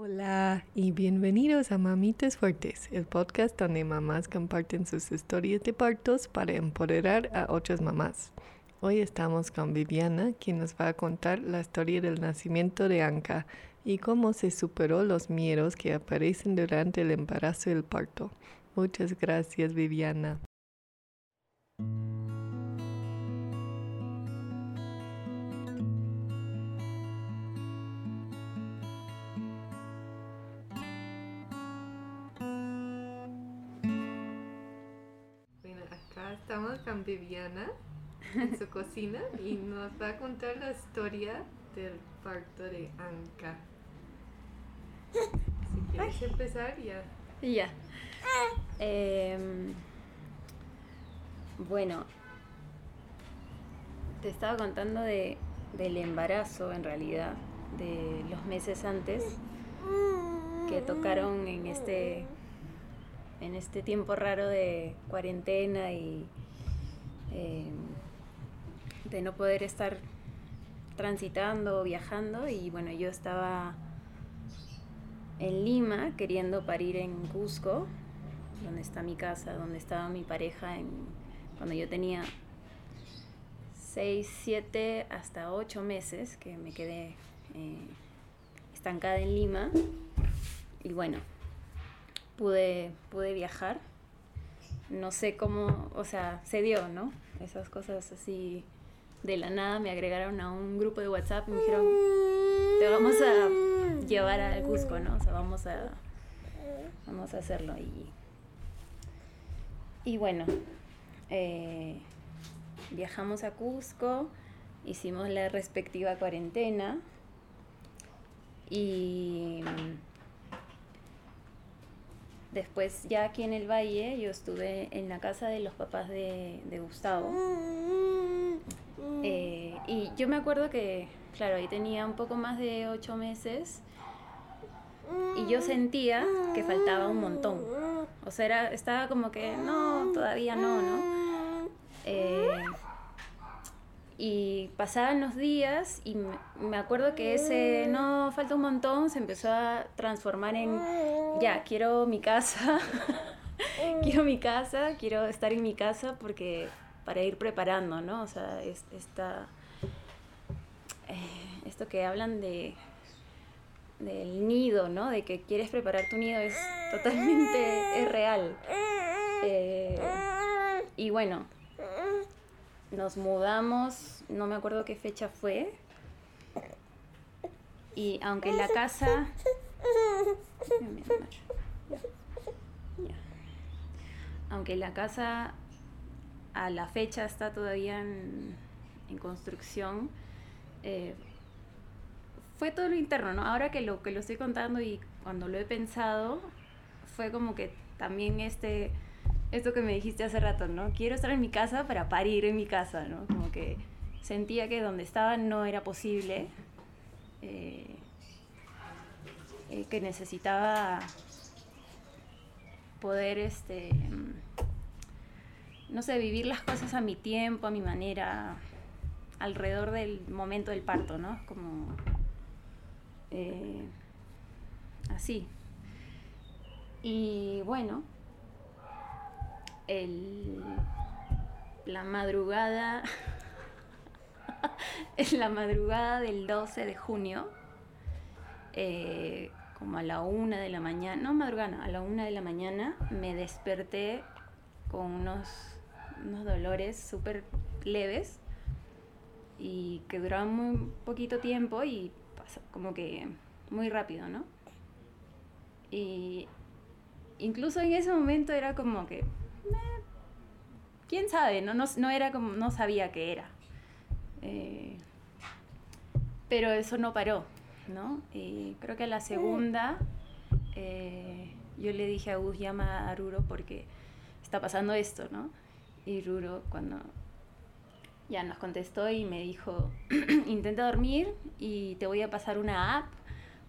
Hola y bienvenidos a Mamitas Fuertes, el podcast donde mamás comparten sus historias de partos para empoderar a otras mamás. Hoy estamos con Viviana, quien nos va a contar la historia del nacimiento de Anka y cómo se superó los miedos que aparecen durante el embarazo y el parto. Muchas gracias, Viviana. Estamos con Viviana en su cocina y nos va a contar la historia del parto de Anka. Si quieres empezar, ya. Ya. Em, bueno, te estaba contando de, del embarazo en realidad, de los meses antes que tocaron en este en este tiempo raro de cuarentena y em, de no poder estar transitando o viajando y bueno yo estaba en Lima queriendo parir en Cusco donde está mi casa donde estaba mi pareja en, cuando yo tenía 6, 7 hasta 8 meses que me quedé eh, estancada en Lima y bueno pude, pude viajar. No sé cómo, o sea, se dio, ¿no? Esas cosas así de la nada me agregaron a un grupo de WhatsApp y me dijeron, te vamos a llevar al Cusco, ¿no? O sea, vamos a, vamos a hacerlo. Y, y bueno, eh, viajamos a Cusco, hicimos la respectiva cuarentena y Después ya aquí en el valle yo estuve en la casa de los papás de, de Gustavo. Eh, y yo me acuerdo que, claro, ahí tenía un poco más de ocho meses y yo sentía que faltaba un montón. O sea, era, estaba como que, no, todavía no, ¿no? Eh, y pasaban los días y me acuerdo que ese no falta un montón se empezó a transformar en ya, quiero mi casa, quiero mi casa, quiero estar en mi casa porque para ir preparando, ¿no? O sea, es, eh, esto que hablan de del nido, ¿no? De que quieres preparar tu nido es totalmente es real. Eh, y bueno, nos mudamos, no me acuerdo qué fecha fue. Y aunque la casa... Aunque la casa a la fecha está todavía en, construcción, eh, fue todo lo interno, ¿no? Ahora que lo, que lo estoy contando y cuando lo he pensado, fue como que también este esto que me dijiste hace rato, ¿no? Quiero estar en mi casa para parir en mi casa, ¿no? Como que sentía que donde estaba no era posible, eh, eh, que necesitaba poder, este, no sé, vivir las cosas a mi tiempo, a mi manera, alrededor del momento del parto, ¿no? Como eh, así. Y bueno, el, la madrugada, en la madrugada del 12 de junio, eh, como a la una de la mañana, no madrugada, a la una de la mañana me desperté con unos, unos dolores súper leves y que duraban muy poquito tiempo y como que muy rápido, ¿no? Y incluso en ese momento era como que quién sabe, no, no, era como, no sabía qué era. Eh, pero eso no paró, ¿no? creo que la segunda eh, yo le dije a Gus, llama a Ruro porque está pasando esto, ¿no? Y Ruro cuando ya nos contestó y me dijo, intenta dormir y te voy a pasar una app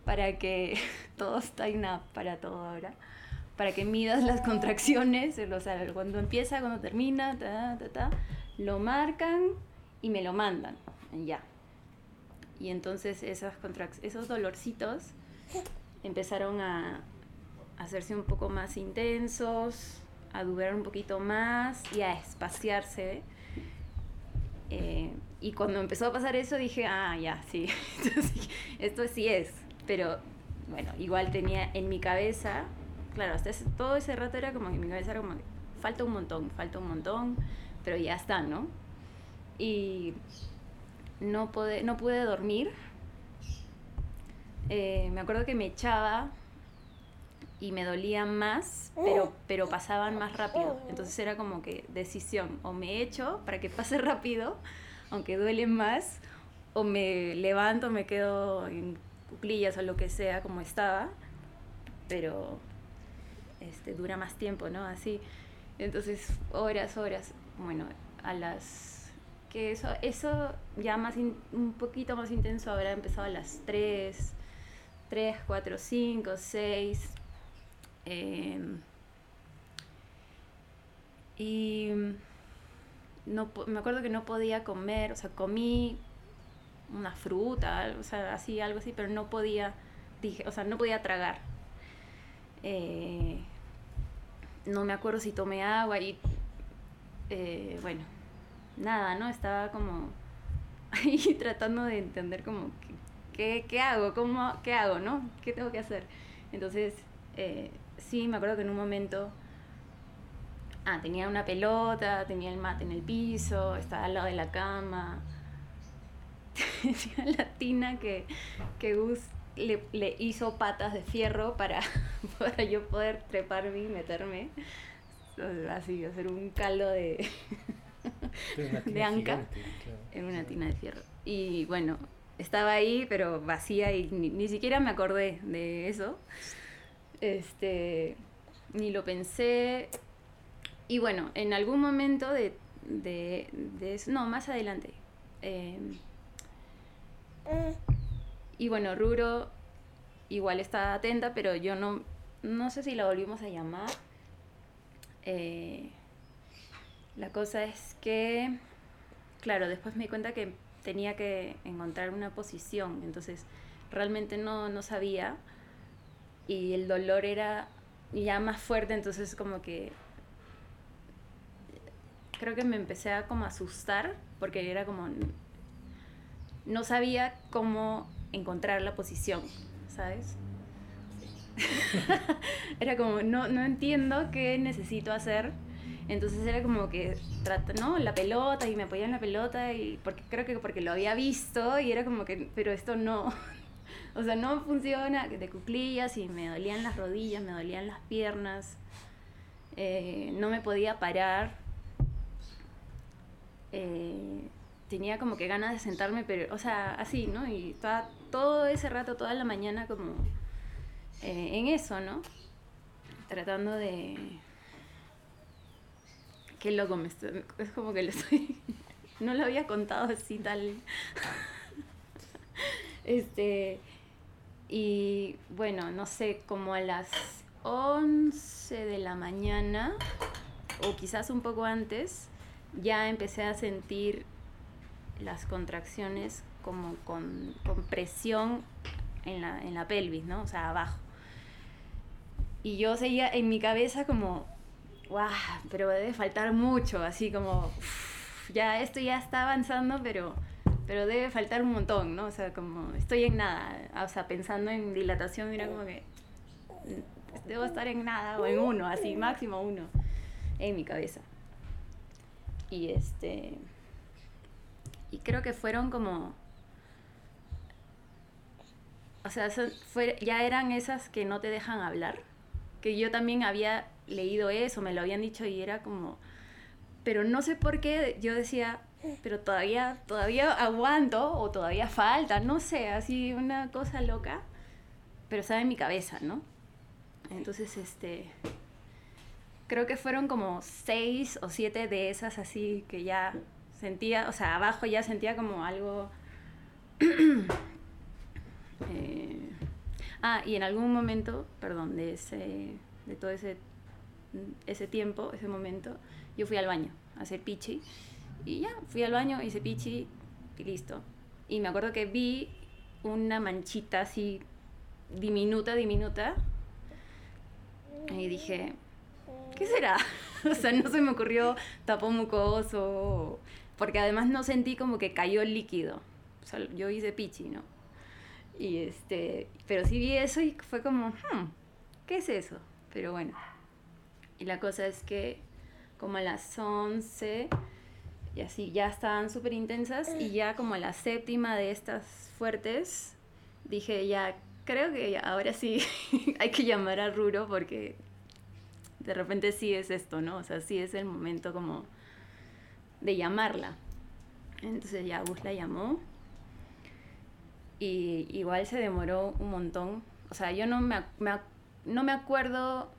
para que todo está en una app para todo ahora para que midas las contracciones, o sea, cuando empieza, cuando termina, ta, ta, ta, lo marcan y me lo mandan, ya. Y entonces esas esos dolorcitos empezaron a hacerse un poco más intensos, a durar un poquito más y a espaciarse. Eh, y cuando empezó a pasar eso dije, ah, ya, sí, esto sí es. Pero bueno, igual tenía en mi cabeza, claro, hasta todo ese rato era como que mi cabeza era como, falta un montón, falta un montón, pero ya está, ¿no? Y no, pude, no pude dormir. Eh, me acuerdo que me echaba y me dolía más, pero, pero pasaban más rápido. Entonces era como que decisión, o me echo para que pase rápido, aunque duele más, o me levanto, me quedo en cuclillas o lo que sea como estaba, pero este, dura más tiempo, ¿no? Así. Entonces, horas, horas. Bueno, a las... que eso, eso ya más un poquito más intenso habrá empezado a las 3, 3, 4, 5, 6. y no, me acuerdo que no podía comer, o sea, comí una fruta, o sea, así, algo así, pero no podía, dije, o sea, no podía tragar. Eh, no me acuerdo si tomé agua y, eh, bueno, nada, ¿no? Estaba como ahí tratando de entender como, ¿qué, qué hago? ¿Cómo, ¿Qué hago, no? ¿Qué tengo que hacer? Entonces, eh, sí, me acuerdo que en un momento ah, tenía una pelota, tenía el mate en el piso, estaba al lado de la cama. tenía la tina que, que Gus le, le, hizo patas de fierro para, para yo poder treparme y meterme. Así, hacer un caldo de, de anca en una tina de fierro. Y bueno, estaba ahí, pero vacía y ni, ni siquiera me acordé de eso. Este, ni lo pensé. Y bueno, en algún momento de, de, eso, no, más adelante. Em, y bueno, Ruro igual estaba atenta, pero yo no, no sé si la volvimos a llamar. Eh, la cosa es que, claro, después me di cuenta que tenía que encontrar una posición, entonces realmente no, no sabía y el dolor era ya más fuerte, entonces como que creo que me empecé a como asustar porque era como no sabía cómo encontrar la posición, ¿sabes? era como no, no entiendo qué necesito hacer. Entonces era como que trata, ¿no? La pelota y me apoyaba en la pelota y porque creo que porque lo había visto y era como que pero esto no o sea, no funciona de cuclillas y me dolían las rodillas, me dolían las piernas, eh, no me podía parar eh, tenía como que ganas de sentarme, pero, o sea, así, ¿no? Y estaba todo ese rato, toda la mañana como eh, en eso, ¿no? Tratando de... Qué loco me estoy... Es como que lo estoy... no lo había contado así tal... este... Y bueno, no sé, como a las 11 de la mañana, o quizás un poco antes, ya empecé a sentir las contracciones como con, presión en la, en la, pelvis, ¿no? O sea, abajo. Y yo seguía en mi cabeza como, ¡guau! Pero debe faltar mucho, así como, ya esto ya está avanzando, pero, pero debe faltar un montón, ¿no? O sea, como, estoy en nada. O sea, pensando en dilatación, mira como que, debo estar en nada o en uno, así, máximo uno, en mi cabeza. Y este. Y creo que fueron como. O sea, fue, ya eran esas que no te dejan hablar. Que yo también había leído eso, me lo habían dicho y era como. Pero no sé por qué yo decía, pero todavía, todavía aguanto o todavía falta, no sé, así una cosa loca. Pero estaba en mi cabeza, ¿no? Entonces, este creo que fueron como seis o siete de esas así que ya sentía, o sea, abajo ya sentía como algo... Eh, ah, y en algún momento, perdón, de, ese, de todo ese, ese tiempo, ese momento, yo fui al baño a hacer pichi. Y ya, fui al baño, hice pichi y listo. Y me acuerdo que vi una manchita así diminuta, diminuta. Y dije, ¿qué será? o sea, no se me ocurrió tapón mucoso, porque además no sentí como que cayó el líquido. O sea, yo hice pichi, ¿no? Y este, pero sí vi eso y fue como, hmm, ¿qué es eso? Pero bueno. Y la cosa es que como a las 11 y así ya estaban súper intensas y ya como a la séptima de estas fuertes dije ya creo que ahora sí hay que llamar a Ruro porque de repente sí es esto, ¿no? O sea, sí es el momento como de llamarla. Entonces ya Gus la llamó y igual se demoró un montón. O sea, yo no me, no me acuerdo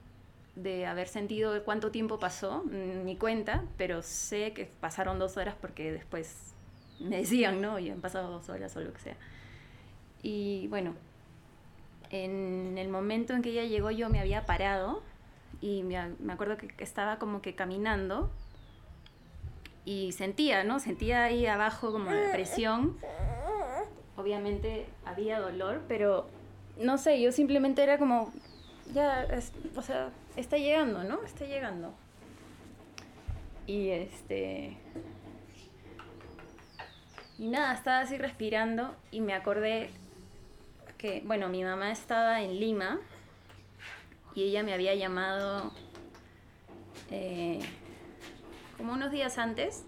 de haber sentido cuánto tiempo pasó, ni cuenta, pero sé que pasaron dos horas porque después me decían, ¿no? Y han pasado dos horas o lo que sea. Y bueno, en el momento en que ella llegó yo me había parado y me, acuerdo que, estaba como que caminando y sentía, ¿no? Sentía ahí abajo como la presión. Obviamente había dolor, pero no sé, yo simplemente era como, ya, o sea, está llegando, ¿no? Está llegando. Y este... Y nada, estaba así respirando y me acordé que, bueno, mi mamá estaba en Lima y ella me había llamado eh, como unos días antes.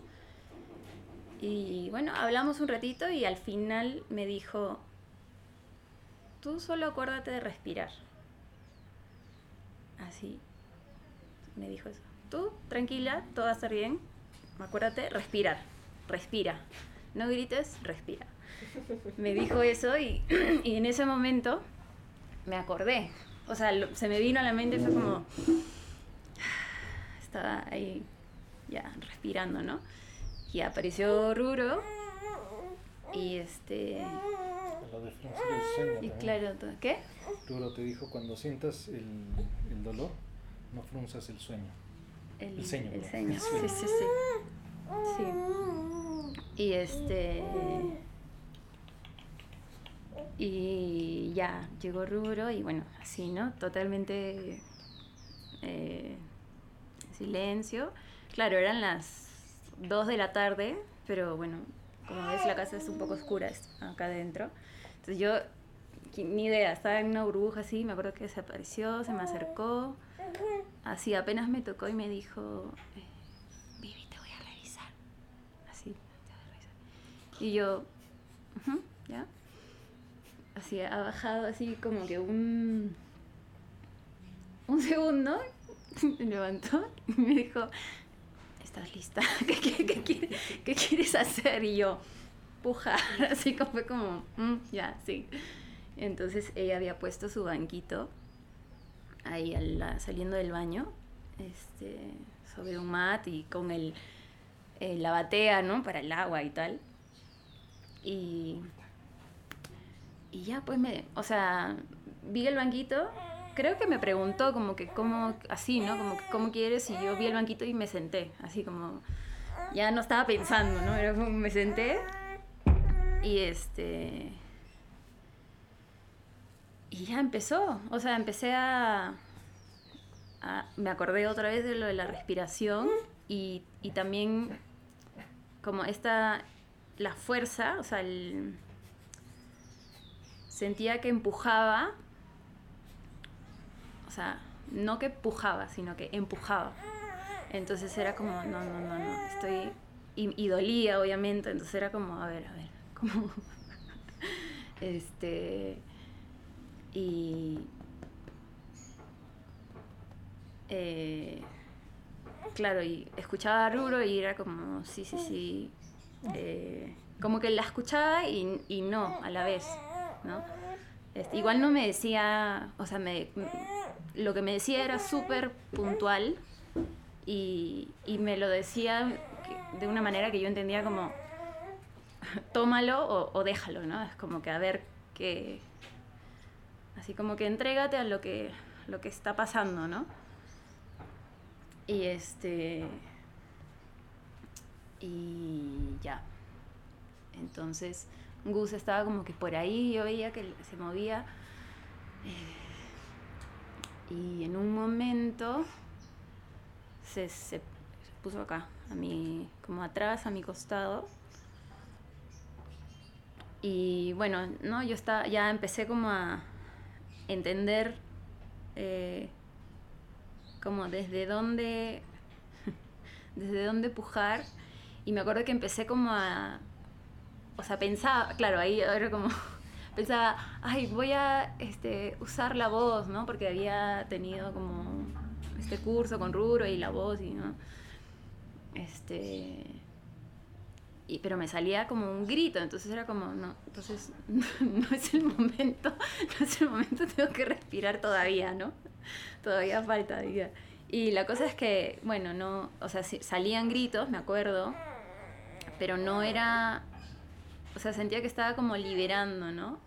Y bueno, hablamos un ratito y al final me dijo, tú solo acuérdate de respirar. Así me dijo eso. Tú, tranquila, todo va a estar bien. Acuérdate, respirar, respira. No grites, respira. Me dijo eso y, y en ese momento me acordé o sea, se me vino a la mente, fue como, estaba ahí ya respirando, ¿no? Y apareció Ruro y este... y claro, ¿qué? Ruro te dijo, cuando sientas el, el dolor, no frunzas el sueño. El, el ceño. El ceño, sí, sí, sí. Sí. Y este... Y ya, llegó Rubro y bueno, así, ¿no? Totalmente eh, silencio. Claro, eran las 2 de la tarde, pero bueno, como ves la casa es un poco oscura acá adentro. Entonces yo, ni idea, estaba en una burbuja así, me acuerdo que se apareció, se me acercó, así apenas me tocó y me dijo, eh, Vivi, te voy a revisar. Así, te voy a revisar. Y yo, ¿ya? así ha bajado así como que un un segundo me levantó y me dijo estás lista ¿Qué, quieres hacer y yo pujar así como fue como mm, ya sí entonces ella había puesto su banquito ahí saliendo del baño este sobre un mat y con el la batea no para el agua y tal. Y y ya pues me, o sea, vi el banquito, creo que me preguntó como que cómo, así, ¿no? Como que cómo quieres y yo vi el banquito y me senté, así como, ya no estaba pensando, ¿no? Era como me senté y este... Y ya empezó, o sea, empecé a, me acordé otra vez de lo de la respiración y, y también como esta, la fuerza, o sea, el sentía que empujaba, sea, no que empujaba, sino que empujaba. Entonces era como, no, no, no, no, estoy... Y, dolía, obviamente, entonces era como, a ver, a ver, como... este... Y... Eh, claro, y escuchaba a Ruro y era como, sí, sí, sí. Eh, como que la escuchaba y, y no a la vez. ¿no? Este, igual no me decía, o sea, me, lo que me decía era súper puntual y, y, me lo decía de una manera que yo entendía como, tómalo o, déjalo, ¿no? Es como que a ver qué, así como que entrégate a lo que, lo que está pasando, ¿no? Y este, y ya. Entonces, Gus estaba como que por ahí, yo veía que se movía y en un momento se, se, puso acá, a mi, como atrás, a mi costado. Y bueno, ¿no? Yo está, ya empecé como a entender eh, como desde dónde, desde dónde pujar. Y me acuerdo que empecé como a, o sea, pensaba, claro, ahí era como, pensaba, ay, voy a este, usar la voz, ¿no? Porque había tenido como este curso con Ruro y la voz y, ¿no? Este... Y, pero me salía como un grito, entonces era como, no, entonces no, es el momento, no es el momento, tengo que respirar todavía, ¿no? Todavía falta, diga. Y la cosa es que, bueno, no, o sea, salían gritos, me acuerdo, pero no era, o sea, sentía que estaba como liberando, ¿no?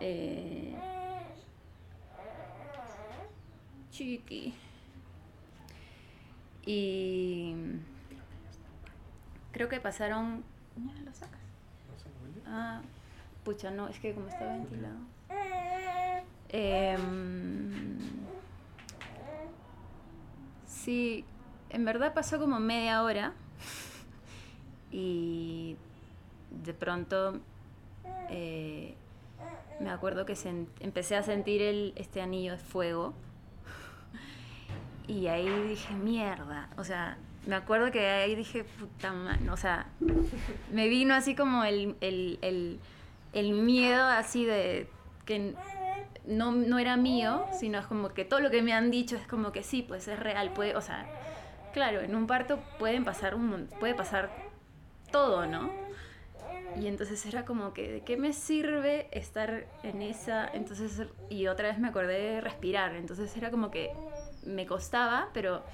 Eh, chiqui. Y creo que pasaron... ¿Ya lo sacas? Ah, pucha, no, es que como está ventilado. Em, sí, en verdad pasó como media hora y de pronto eh, me acuerdo que empecé a sentir el, este anillo de fuego. Y ahí dije, mierda, o sea, me acuerdo que ahí dije, puta madre, o sea, me vino así como el, miedo así de que no, no, era mío, sino es como que todo lo que me han dicho es como que sí, pues es real, puede, o sea, claro, en un parto pueden pasar un, puede pasar todo, ¿no? Y entonces era como que, ¿de qué me sirve estar en esa? Entonces, y otra vez me acordé de respirar, entonces era como que me costaba, pero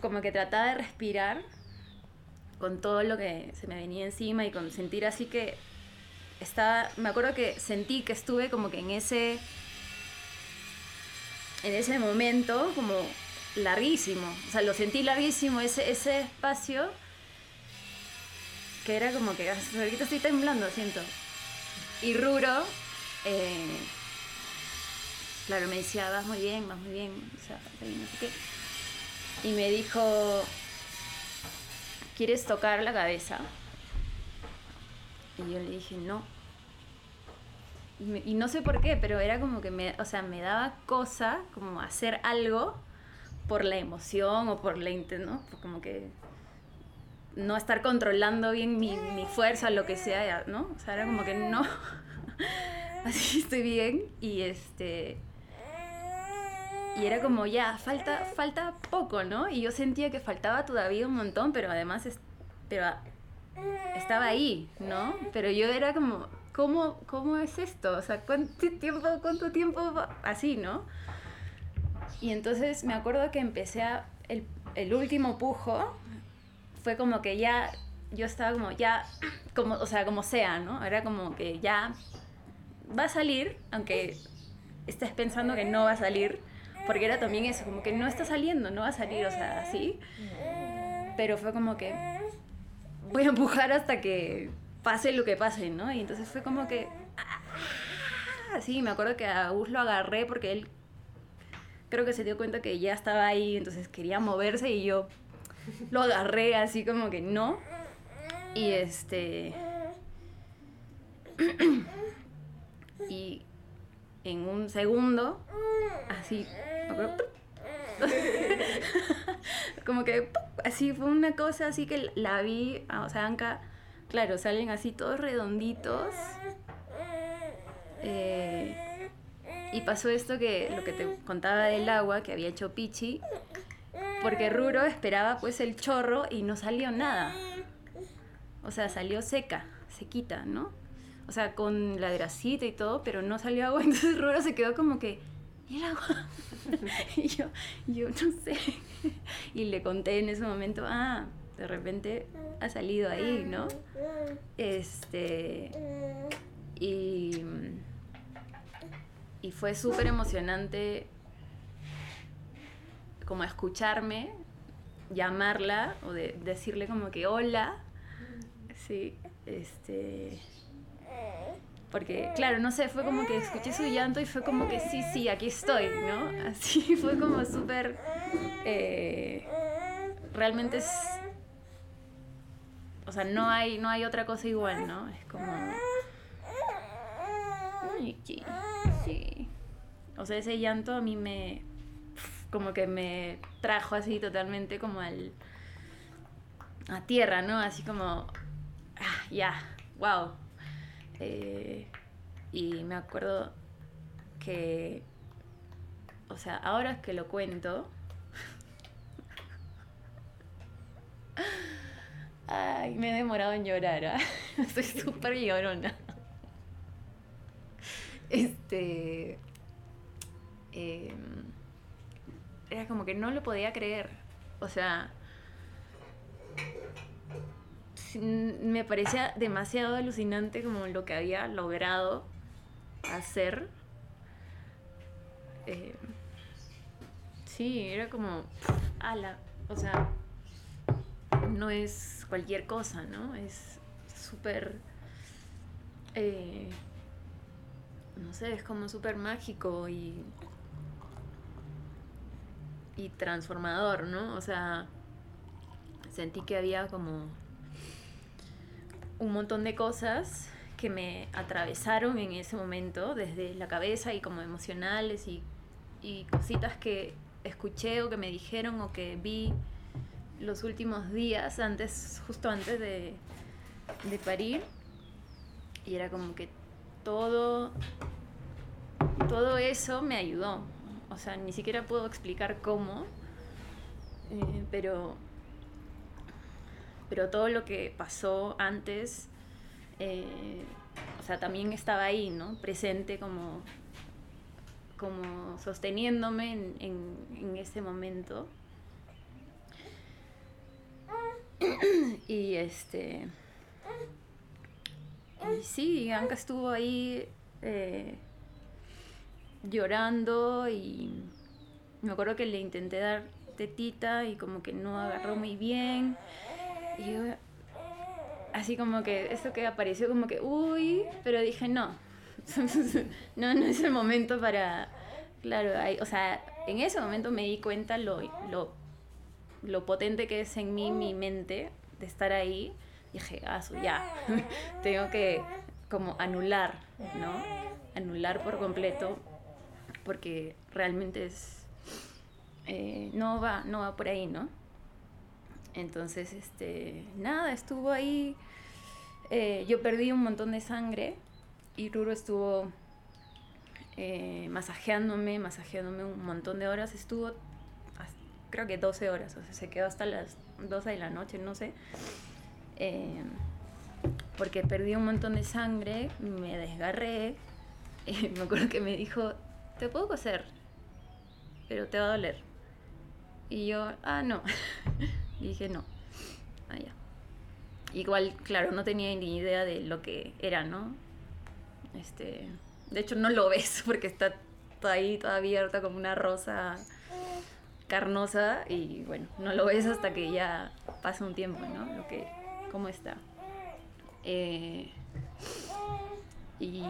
como que trataba de respirar con todo lo que se me venía encima y con sentir así que estaba, me acuerdo que sentí que estuve como que en ese, en ese momento como larguísimo, o sea, lo sentí larguísimo ese, ese espacio era como que ahorita estoy temblando, siento. Y Ruro, eh, claro, me decía, vas muy bien, vas muy bien, o sea, no sé qué y me dijo, ¿quieres tocar la cabeza? Y yo le dije, no. Y, no sé por qué, pero era como que me, o sea, me daba cosa como hacer algo por la emoción o por la ¿no? Como que no estar controlando bien mi, mi fuerza, lo que sea, ¿no? O sea, era como que no, así estoy bien y este y era como ya, falta, falta poco, ¿no? Y yo sentía que faltaba todavía un montón, pero además pero estaba ahí, ¿no? Pero yo era como, ¿cómo, cómo es esto? O sea, ¿cuánto tiempo, cuánto tiempo así, ¿no? Y entonces me acuerdo que empecé a, el, el último pujo fue como que ya, yo estaba como ya, como, o sea, como sea, ¿no? Era como que ya va a salir, aunque estés pensando que no va a salir, porque era también eso, como que no está saliendo, no va a salir, o sea, así. Pero fue como que voy a empujar hasta que pase lo que pase, ¿no? Y entonces fue como que... Así, me acuerdo que a Gus lo agarré porque él creo que se dio cuenta que ya estaba ahí, entonces quería moverse y yo lo agarré así como que no. Y este... y en un segundo, así como que así fue una cosa así que la vi, ah, o sea, Anka, claro, salen así todos redonditos. Eh, y pasó esto que lo que te contaba del agua que había hecho Pichi, porque Ruro esperaba pues el chorro y no salió nada. O sea, salió seca, sequita, ¿no? O sea, con la grasita y todo, pero no salió agua, entonces Ruro se quedó como que, ¿y el agua? y yo, yo no sé. y le conté en ese momento, ah, de repente ha salido ahí, ¿no? Este. Y. Y fue súper emocionante como escucharme, llamarla o de, decirle como que hola. Sí, este. porque, claro, no sé, fue como que escuché su llanto y fue como que sí, sí, aquí estoy, ¿no? Así fue como súper... Eh, realmente es... O sea, no hay, no hay otra cosa igual, ¿no? Es como... sí, sí. O sea, ese llanto a mí me... Como que me trajo así totalmente como al... A tierra, ¿no? Así como... Ah, ya, wow eh, y me acuerdo que, o sea, ahora que lo cuento, ay, me he demorado en llorar, ¿ah? soy súper llorona. Este, em, era como que no lo podía creer, o sea, me parecía demasiado alucinante como lo que había logrado hacer. Eh, sí, era como, ala, o sea, no es cualquier cosa, ¿no? Es súper, eh, no sé, es como súper mágico y, y transformador, ¿no? O sea, sentí que había como un montón de cosas que me atravesaron en ese momento, desde la cabeza y como emocionales y, cositas que escuché o que me dijeron o que vi los últimos días, antes, justo antes de, de parir. Y era como que todo, todo eso me ayudó. O sea, ni siquiera puedo explicar cómo, eh, pero pero todo lo que pasó antes, eh, o sea, también estaba ahí, ¿no? Presente como, como sosteniéndome en, en, ese momento. y este... Y sí, Anka estuvo ahí eh, llorando y me acuerdo que le intenté dar tetita y como que no agarró muy bien. Y yo, así como que, eso que apareció como que, uy, pero dije, no, no, no es el momento para, claro, hay, o sea, en ese momento me di cuenta lo, lo, lo potente que es en mí mi mente de estar ahí. dije, ah, ya, tengo que como anular, ¿no? Anular por completo, porque realmente es, eh, no va, no va por ahí, ¿no? Entonces, este, nada, estuvo ahí. Eh, yo perdí un montón de sangre y Ruro estuvo eh, masajeándome, masajeándome un montón de horas. Estuvo, creo que 12 horas, o sea, se quedó hasta las 12 de la noche, no sé. Porque perdí un montón de sangre, me desgarré. me acuerdo que me dijo, te puedo coser, pero te va a doler. Y yo, ah, no. Dije, no. Ah, Igual, claro, no tenía ni idea de lo que era, ¿no? Este, de hecho, no lo ves porque está ahí toda abierta como una rosa carnosa y bueno, no lo ves hasta que ya pasa un tiempo, ¿no? Lo que, cómo está. Eh, y,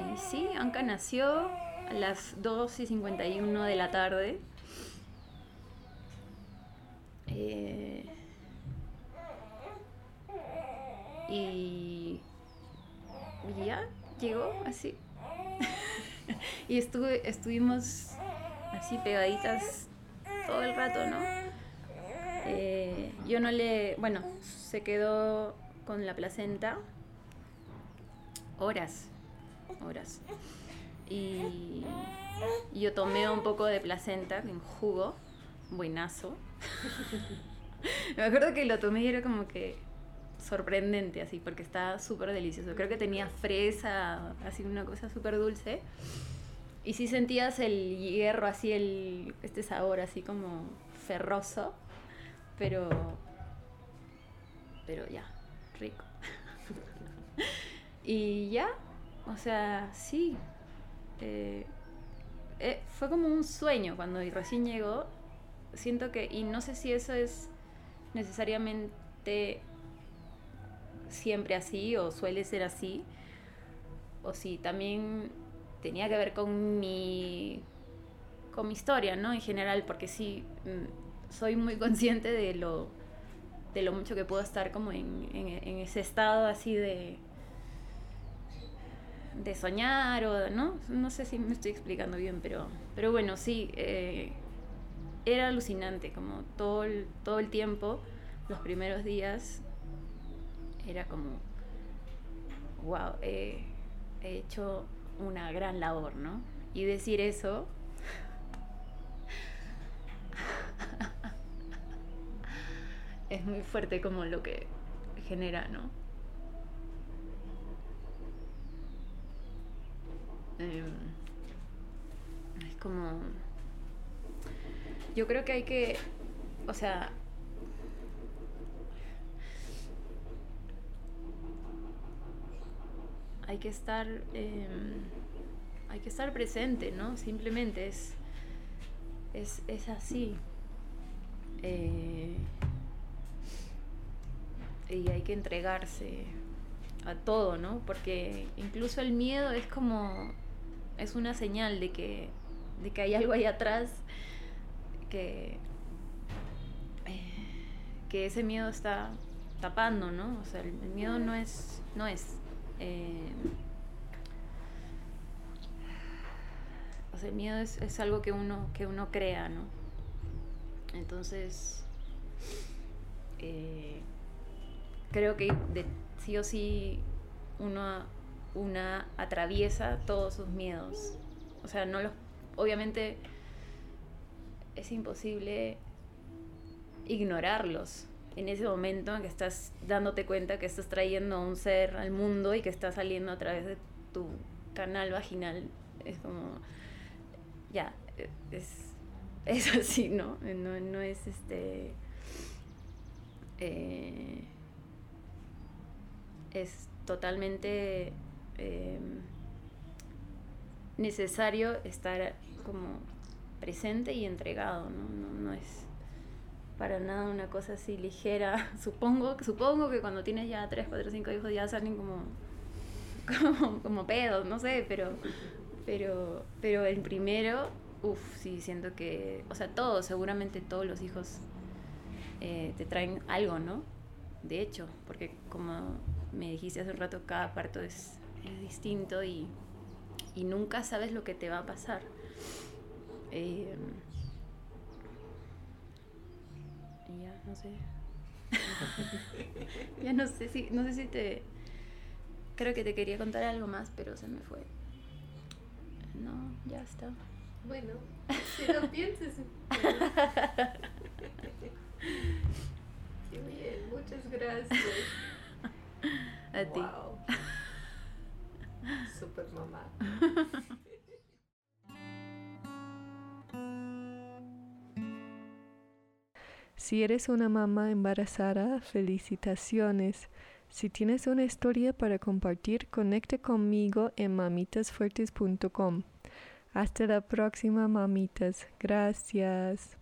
y sí, Anka nació a las 2 y 51 de la tarde eh, y, ya llegó así. y estuvimos así pegaditas todo el rato, ¿no? Eh, yo no le, bueno, se quedó con la placenta horas, horas. Y yo tomé un poco de placenta en jugo, buenazo. Me acuerdo que lo tomé y era como que sorprendente, así, porque estaba súper delicioso. Creo que tenía fresa, así una cosa súper dulce. Y sí sentías el hierro, así, el, este sabor así como ferroso, pero, pero ya, rico. y ya, o sea, sí. Eh, eh, fue como un sueño cuando recién llegó siento que, y no sé si eso es necesariamente siempre así o suele ser así, o si también tenía que ver con mi, con mi historia, ¿no? En general, porque sí, mm, soy muy consciente de lo, de lo mucho que puedo estar como en, en, ese estado así de de soñar o no no sé si me estoy explicando bien pero pero bueno sí eh, era alucinante como todo el, todo el tiempo los primeros días era como wow he hecho una gran labor, ¿no? Y decir eso es muy fuerte como lo que genera, ¿no? Em, es como... Yo creo que hay que, o sea, hay que estar, em, hay que estar presente, ¿no? Simplemente es, es, así. Eh, y hay que entregarse a todo, ¿no? Porque incluso el miedo es como, es una señal de que, de que hay algo ahí atrás que, que ese miedo está tapando, ¿no? O sea, el, miedo no es, no es eh, o sea, el miedo es, algo que uno, que uno crea, ¿no? Entonces, eh, creo que sí o sí uno una atraviesa todos sus miedos. O sea, no los. Obviamente es imposible ignorarlos en ese momento en que estás dándote cuenta que estás trayendo un ser al mundo y que está saliendo a través de tu canal vaginal, es como, ya, es, es así, ¿no? ¿no? No, es este... Eh, es totalmente eh, necesario estar como presente y entregado, ¿no? No, no es para nada una cosa así ligera. Supongo, supongo que cuando tienes ya 3, 4, 5 hijos ya salen como, como, pedos, no sé, pero, pero, pero el primero, uff, sí, siento que, o sea, todos, seguramente todos los hijos eh, te traen algo, ¿no? De hecho, porque como me dijiste hace un rato, cada parto es, distinto y, y, nunca sabes lo que te va a pasar. Eh, ya no sé. ya no sé si, no sé si te. Creo que te quería contar algo más, pero se me fue. No, ya está. Bueno, si lo pienses. Qué bien, muchas gracias. A ti. Super mamá. Si eres una mamá embarazada, felicitaciones. Si tienes una historia para compartir, conecte conmigo en mamitasfuertes.com. Hasta la próxima, mamitas. Gracias.